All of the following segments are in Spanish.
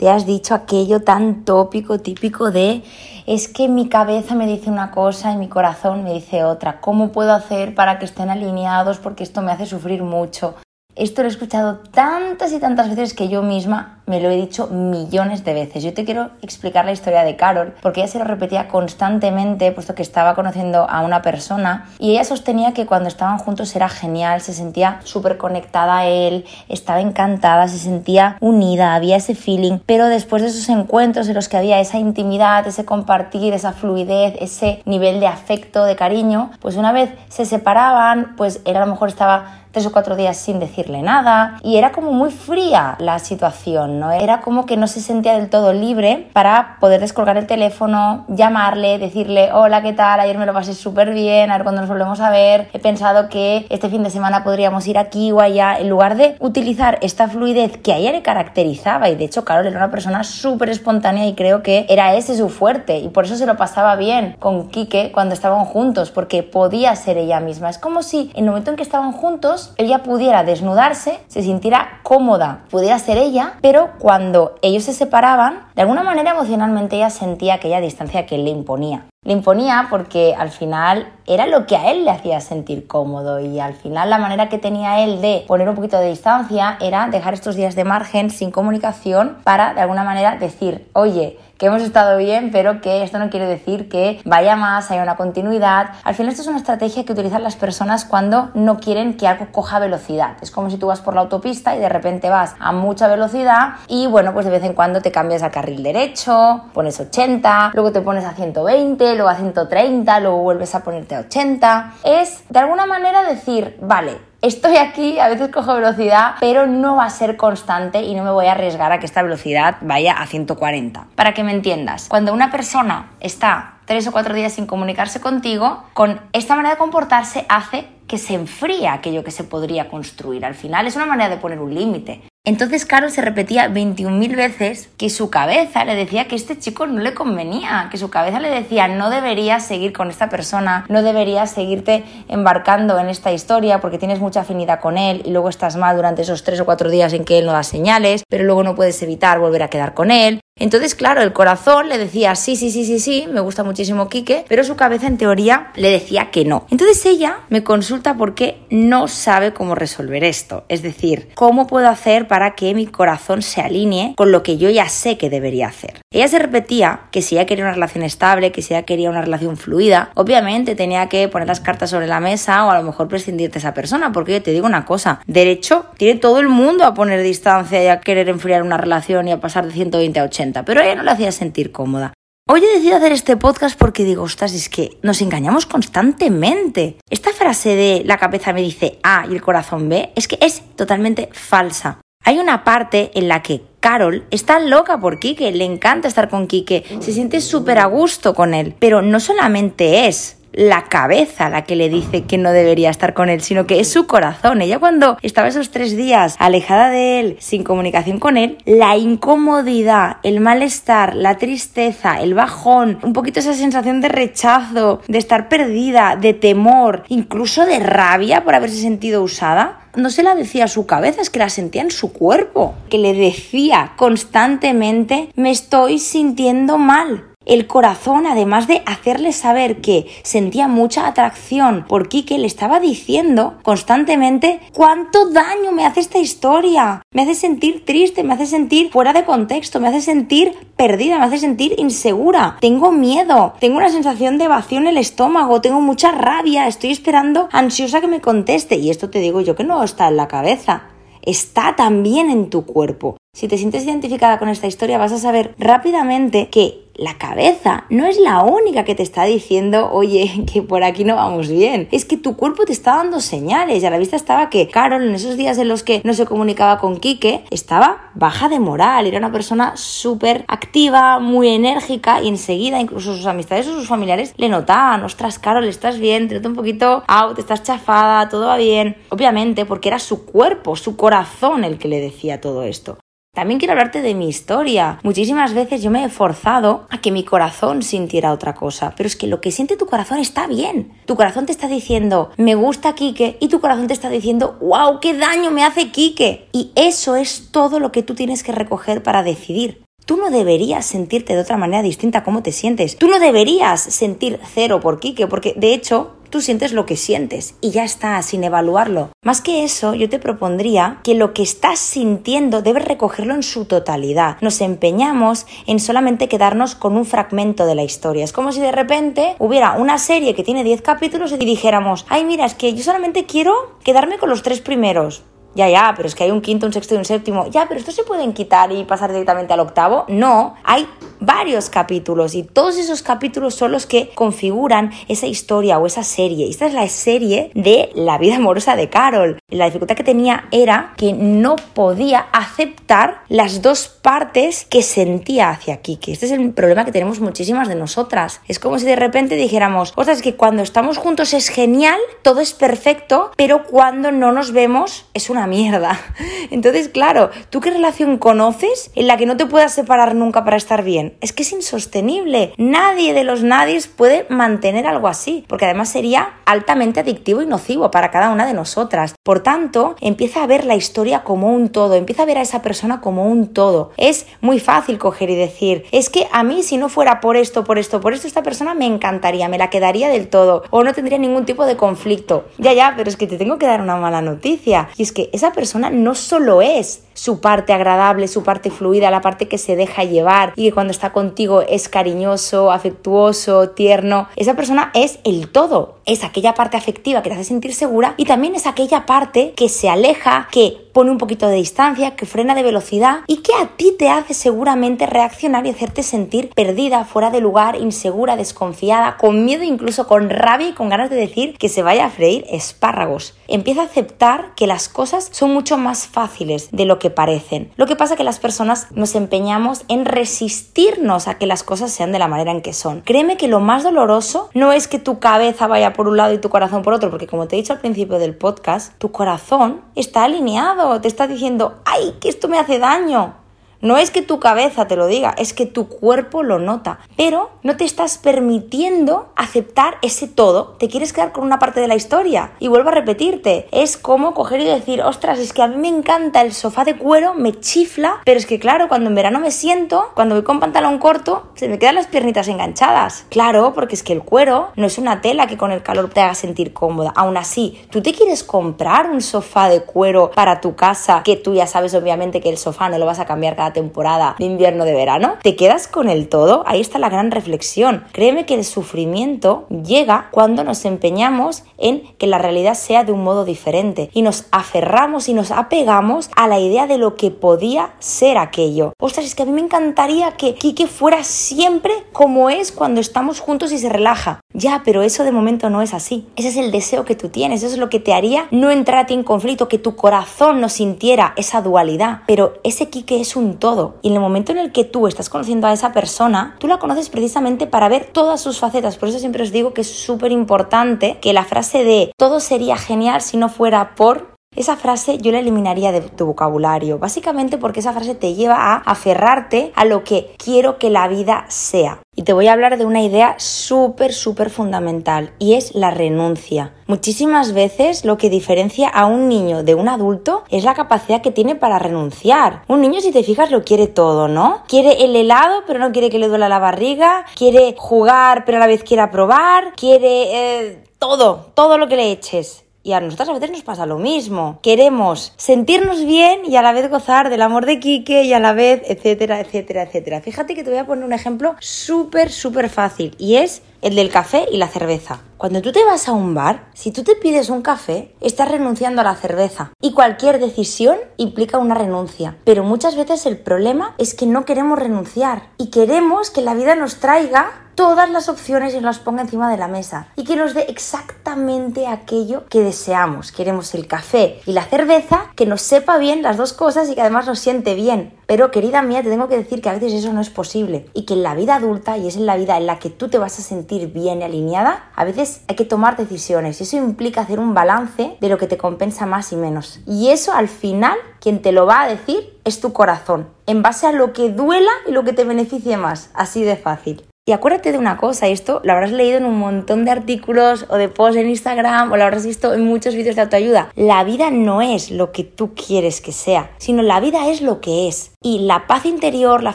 te has dicho aquello tan tópico, típico de es que mi cabeza me dice una cosa y mi corazón me dice otra? ¿Cómo puedo hacer para que estén alineados? Porque esto me hace sufrir mucho. Esto lo he escuchado tantas y tantas veces que yo misma me lo he dicho millones de veces. Yo te quiero explicar la historia de Carol porque ella se lo repetía constantemente puesto que estaba conociendo a una persona y ella sostenía que cuando estaban juntos era genial, se sentía súper conectada a él, estaba encantada, se sentía unida, había ese feeling, pero después de esos encuentros en los que había esa intimidad, ese compartir, esa fluidez, ese nivel de afecto, de cariño, pues una vez se separaban, pues él a lo mejor estaba tres o cuatro días sin decirle nada y era como muy fría la situación, ¿no? Era como que no se sentía del todo libre para poder descolgar el teléfono, llamarle, decirle, hola, ¿qué tal? Ayer me lo pasé súper bien, a ver cuándo nos volvemos a ver, he pensado que este fin de semana podríamos ir aquí o allá, en lugar de utilizar esta fluidez que a ella le caracterizaba y de hecho Carol era una persona súper espontánea y creo que era ese su fuerte y por eso se lo pasaba bien con Quique cuando estaban juntos porque podía ser ella misma. Es como si en el momento en que estaban juntos ella pudiera desnudarse, se sintiera cómoda, pudiera ser ella, pero cuando ellos se separaban, de alguna manera emocionalmente ella sentía aquella distancia que él le imponía. Le imponía porque al final era lo que a él le hacía sentir cómodo y al final la manera que tenía él de poner un poquito de distancia era dejar estos días de margen sin comunicación para de alguna manera decir, oye, que hemos estado bien, pero que esto no quiere decir que vaya más, haya una continuidad. Al final esto es una estrategia que utilizan las personas cuando no quieren que algo coja velocidad. Es como si tú vas por la autopista y de repente vas a mucha velocidad y bueno, pues de vez en cuando te cambias al carril derecho, pones 80, luego te pones a 120, luego a 130, luego vuelves a ponerte a 80. Es de alguna manera decir, vale, estoy aquí, a veces cojo velocidad, pero no va a ser constante y no me voy a arriesgar a que esta velocidad vaya a 140. Para que me entiendas, cuando una persona está tres o cuatro días sin comunicarse contigo, con esta manera de comportarse hace que se enfría aquello que se podría construir. Al final es una manera de poner un límite. Entonces Carol se repetía 21.000 veces que su cabeza le decía que este chico no le convenía, que su cabeza le decía no deberías seguir con esta persona, no deberías seguirte embarcando en esta historia porque tienes mucha afinidad con él y luego estás mal durante esos tres o cuatro días en que él no da señales, pero luego no puedes evitar volver a quedar con él. Entonces, claro, el corazón le decía sí, sí, sí, sí, sí, me gusta muchísimo Quique, pero su cabeza en teoría le decía que no. Entonces ella me consulta porque no sabe cómo resolver esto, es decir, cómo puedo hacer para que mi corazón se alinee con lo que yo ya sé que debería hacer. Ella se repetía que si ella quería una relación estable, que si ella quería una relación fluida, obviamente tenía que poner las cartas sobre la mesa o a lo mejor prescindir de esa persona, porque yo te digo una cosa, derecho tiene todo el mundo a poner distancia y a querer enfriar una relación y a pasar de 120 a 80 pero ella no le hacía sentir cómoda. Hoy he decidido hacer este podcast porque digo, ostras, es que nos engañamos constantemente. Esta frase de la cabeza me dice A y el corazón B es que es totalmente falsa. Hay una parte en la que Carol está loca por Quique, le encanta estar con Quique, se siente súper a gusto con él, pero no solamente es la cabeza la que le dice que no debería estar con él, sino que es su corazón. Ella cuando estaba esos tres días alejada de él, sin comunicación con él, la incomodidad, el malestar, la tristeza, el bajón, un poquito esa sensación de rechazo, de estar perdida, de temor, incluso de rabia por haberse sentido usada, no se la decía a su cabeza, es que la sentía en su cuerpo, que le decía constantemente me estoy sintiendo mal, el corazón, además de hacerle saber que sentía mucha atracción por Kike, le estaba diciendo constantemente cuánto daño me hace esta historia. Me hace sentir triste, me hace sentir fuera de contexto, me hace sentir perdida, me hace sentir insegura. Tengo miedo, tengo una sensación de vacío en el estómago, tengo mucha rabia, estoy esperando ansiosa que me conteste. Y esto te digo yo que no está en la cabeza está también en tu cuerpo. Si te sientes identificada con esta historia, vas a saber rápidamente que la cabeza no es la única que te está diciendo, oye, que por aquí no vamos bien. Es que tu cuerpo te está dando señales. Y a la vista estaba que Carol, en esos días en los que no se comunicaba con Quique, estaba baja de moral. Era una persona súper activa, muy enérgica y enseguida incluso sus amistades o sus familiares le notaban, ostras, Carol, estás bien, te noto un poquito out, estás chafada, todo va bien. Obviamente porque era su cuerpo, su corazón el que le decía todo esto. También quiero hablarte de mi historia. Muchísimas veces yo me he forzado a que mi corazón sintiera otra cosa, pero es que lo que siente tu corazón está bien. Tu corazón te está diciendo, me gusta Quique, y tu corazón te está diciendo, wow, qué daño me hace Quique. Y eso es todo lo que tú tienes que recoger para decidir. Tú no deberías sentirte de otra manera distinta a cómo te sientes. Tú no deberías sentir cero por Quique, porque de hecho tú sientes lo que sientes y ya está, sin evaluarlo. Más que eso, yo te propondría que lo que estás sintiendo debes recogerlo en su totalidad. Nos empeñamos en solamente quedarnos con un fragmento de la historia. Es como si de repente hubiera una serie que tiene 10 capítulos y dijéramos, ay mira, es que yo solamente quiero quedarme con los tres primeros. Ya, ya, pero es que hay un quinto, un sexto y un séptimo. Ya, pero estos se pueden quitar y pasar directamente al octavo. No, hay varios capítulos y todos esos capítulos son los que configuran esa historia o esa serie. Esta es la serie de la vida amorosa de Carol. La dificultad que tenía era que no podía aceptar las dos partes que sentía hacia Kiki. Este es el problema que tenemos muchísimas de nosotras. Es como si de repente dijéramos, ostras, es que cuando estamos juntos es genial, todo es perfecto, pero cuando no nos vemos es mierda. Entonces, claro, ¿tú qué relación conoces en la que no te puedas separar nunca para estar bien? Es que es insostenible. Nadie de los nadies puede mantener algo así, porque además sería altamente adictivo y nocivo para cada una de nosotras. Por tanto, empieza a ver la historia como un todo, empieza a ver a esa persona como un todo. Es muy fácil coger y decir, es que a mí si no fuera por esto, por esto, por esto, esta persona me encantaría, me la quedaría del todo, o no tendría ningún tipo de conflicto. Ya, ya, pero es que te tengo que dar una mala noticia, y es que esa persona no solo es su parte agradable, su parte fluida, la parte que se deja llevar y que cuando está contigo es cariñoso, afectuoso, tierno. Esa persona es el todo, es aquella parte afectiva que te hace sentir segura y también es aquella parte que se aleja, que pone un poquito de distancia, que frena de velocidad y que a ti te hace seguramente reaccionar y hacerte sentir perdida, fuera de lugar, insegura, desconfiada, con miedo, incluso con rabia y con ganas de decir que se vaya a freír espárragos. Empieza a aceptar que las cosas son mucho más fáciles de lo que parecen. Lo que pasa es que las personas nos empeñamos en resistirnos a que las cosas sean de la manera en que son. Créeme que lo más doloroso no es que tu cabeza vaya por un lado y tu corazón por otro, porque como te he dicho al principio del podcast, tu corazón está alineado te está diciendo, ay, que esto me hace daño. No es que tu cabeza te lo diga, es que tu cuerpo lo nota, pero no te estás permitiendo aceptar ese todo. Te quieres quedar con una parte de la historia. Y vuelvo a repetirte, es como coger y decir, ostras, es que a mí me encanta el sofá de cuero, me chifla, pero es que claro, cuando en verano me siento, cuando voy con pantalón corto, se me quedan las piernitas enganchadas. Claro, porque es que el cuero no es una tela que con el calor te haga sentir cómoda. Aún así, tú te quieres comprar un sofá de cuero para tu casa, que tú ya sabes obviamente que el sofá no lo vas a cambiar cada temporada de invierno de verano, te quedas con el todo, ahí está la gran reflexión. Créeme que el sufrimiento llega cuando nos empeñamos en que la realidad sea de un modo diferente y nos aferramos y nos apegamos a la idea de lo que podía ser aquello. Ostras, es que a mí me encantaría que Kike fuera siempre como es cuando estamos juntos y se relaja. Ya, pero eso de momento no es así. Ese es el deseo que tú tienes, eso es lo que te haría no entrar a ti en conflicto, que tu corazón no sintiera esa dualidad. Pero ese Kike es un todo. Y en el momento en el que tú estás conociendo a esa persona, tú la conoces precisamente para ver todas sus facetas. Por eso siempre os digo que es súper importante que la frase de todo sería genial si no fuera por esa frase yo la eliminaría de tu vocabulario, básicamente porque esa frase te lleva a aferrarte a lo que quiero que la vida sea. Y te voy a hablar de una idea súper, súper fundamental y es la renuncia. Muchísimas veces lo que diferencia a un niño de un adulto es la capacidad que tiene para renunciar. Un niño, si te fijas, lo quiere todo, ¿no? Quiere el helado, pero no quiere que le duela la barriga, quiere jugar, pero a la vez quiere probar, quiere eh, todo, todo lo que le eches. Y a nosotras a veces nos pasa lo mismo. Queremos sentirnos bien y a la vez gozar del amor de Quique y a la vez, etcétera, etcétera, etcétera. Fíjate que te voy a poner un ejemplo súper, súper fácil y es el del café y la cerveza. Cuando tú te vas a un bar, si tú te pides un café, estás renunciando a la cerveza. Y cualquier decisión implica una renuncia. Pero muchas veces el problema es que no queremos renunciar y queremos que la vida nos traiga todas las opciones y nos las ponga encima de la mesa y que nos dé exactamente aquello que deseamos. Queremos el café y la cerveza que nos sepa bien las dos cosas y que además nos siente bien. Pero querida mía, te tengo que decir que a veces eso no es posible y que en la vida adulta y es en la vida en la que tú te vas a sentir bien y alineada, a veces hay que tomar decisiones y eso implica hacer un balance de lo que te compensa más y menos. Y eso al final quien te lo va a decir es tu corazón, en base a lo que duela y lo que te beneficie más, así de fácil. Y acuérdate de una cosa, y esto lo habrás leído en un montón de artículos o de posts en Instagram o lo habrás visto en muchos vídeos de autoayuda. La vida no es lo que tú quieres que sea, sino la vida es lo que es. Y la paz interior, la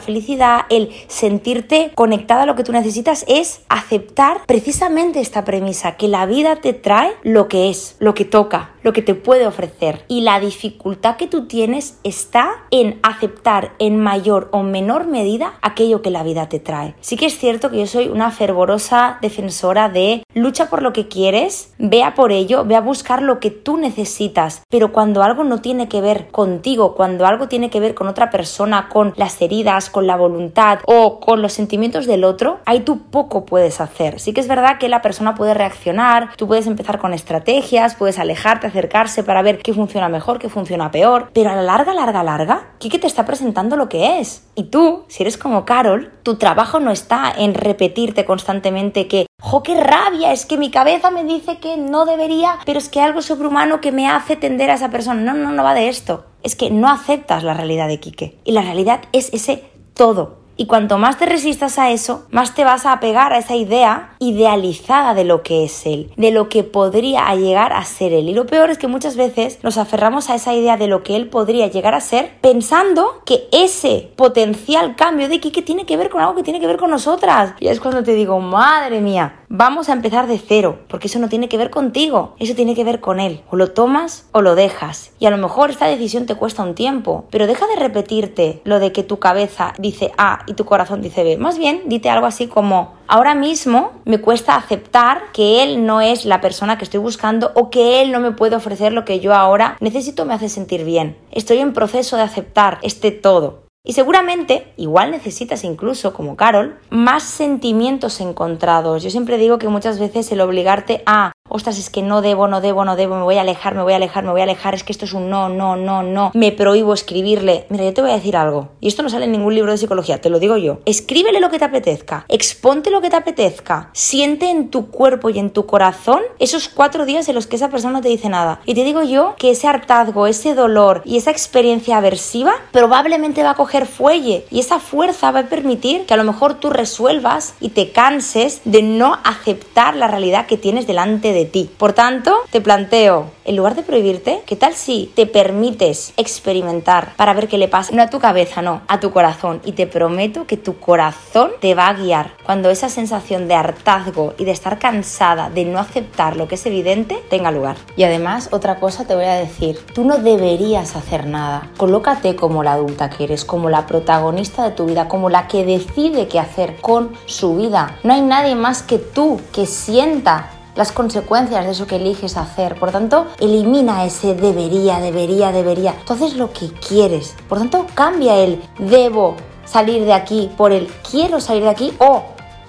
felicidad, el sentirte conectada a lo que tú necesitas es aceptar precisamente esta premisa, que la vida te trae lo que es, lo que toca, lo que te puede ofrecer. Y la dificultad que tú tienes está en aceptar en mayor o menor medida aquello que la vida te trae. Sí que es cierto que yo soy una fervorosa defensora de lucha por lo que quieres, vea por ello, ve a buscar lo que tú necesitas. Pero cuando algo no tiene que ver contigo, cuando algo tiene que ver con otra persona, con las heridas, con la voluntad o con los sentimientos del otro, ahí tú poco puedes hacer. Sí que es verdad que la persona puede reaccionar, tú puedes empezar con estrategias, puedes alejarte, acercarse para ver qué funciona mejor, qué funciona peor, pero a la larga, larga, larga, Kike te está presentando lo que es. Y tú, si eres como Carol, tu trabajo no está en repetirte constantemente que, ¡jo, qué rabia! Es que mi cabeza me dice que no debería, pero es que algo sobrehumano que me hace tender a esa persona. No, no, no va de esto es que no aceptas la realidad de Quique. Y la realidad es ese todo. Y cuanto más te resistas a eso, más te vas a apegar a esa idea idealizada de lo que es él, de lo que podría llegar a ser él. Y lo peor es que muchas veces nos aferramos a esa idea de lo que él podría llegar a ser pensando que ese potencial cambio de Kike tiene que ver con algo que tiene que ver con nosotras. Y es cuando te digo, madre mía, vamos a empezar de cero, porque eso no tiene que ver contigo, eso tiene que ver con él. O lo tomas o lo dejas. Y a lo mejor esta decisión te cuesta un tiempo, pero deja de repetirte lo de que tu cabeza dice A y tu corazón dice B. Más bien, dite algo así como, ahora mismo me cuesta aceptar que él no es la persona que estoy buscando o que él no me puede ofrecer lo que yo ahora necesito me hace sentir bien. Estoy en proceso de aceptar este todo. Y seguramente, igual necesitas incluso, como Carol, más sentimientos encontrados. Yo siempre digo que muchas veces el obligarte a ostras, es que no debo, no debo, no debo, me voy a alejar, me voy a alejar, me voy a alejar, es que esto es un no, no, no, no, me prohíbo escribirle. Mira, yo te voy a decir algo, y esto no sale en ningún libro de psicología, te lo digo yo. Escríbele lo que te apetezca, exponte lo que te apetezca, siente en tu cuerpo y en tu corazón esos cuatro días en los que esa persona no te dice nada. Y te digo yo que ese hartazgo, ese dolor y esa experiencia aversiva probablemente va a coger fuelle y esa fuerza va a permitir que a lo mejor tú resuelvas y te canses de no aceptar la realidad que tienes delante de de Por tanto, te planteo, en lugar de prohibirte, ¿qué tal si te permites experimentar para ver qué le pasa? No a tu cabeza, no, a tu corazón. Y te prometo que tu corazón te va a guiar cuando esa sensación de hartazgo y de estar cansada, de no aceptar lo que es evidente, tenga lugar. Y además, otra cosa te voy a decir, tú no deberías hacer nada. Colócate como la adulta que eres, como la protagonista de tu vida, como la que decide qué hacer con su vida. No hay nadie más que tú que sienta las consecuencias de eso que eliges hacer. Por tanto, elimina ese debería, debería, debería. Entonces lo que quieres. Por tanto, cambia el debo salir de aquí por el quiero salir de aquí o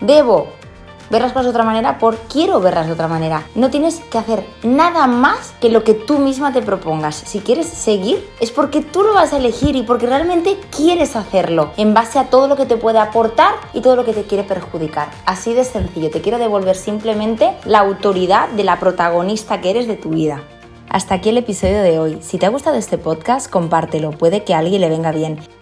debo ver las cosas de otra manera por quiero verlas de otra manera. No tienes que hacer nada más que lo que tú misma te propongas. Si quieres seguir, es porque tú lo vas a elegir y porque realmente quieres hacerlo en base a todo lo que te puede aportar y todo lo que te quiere perjudicar. Así de sencillo, te quiero devolver simplemente la autoridad de la protagonista que eres de tu vida. Hasta aquí el episodio de hoy. Si te ha gustado este podcast, compártelo, puede que a alguien le venga bien.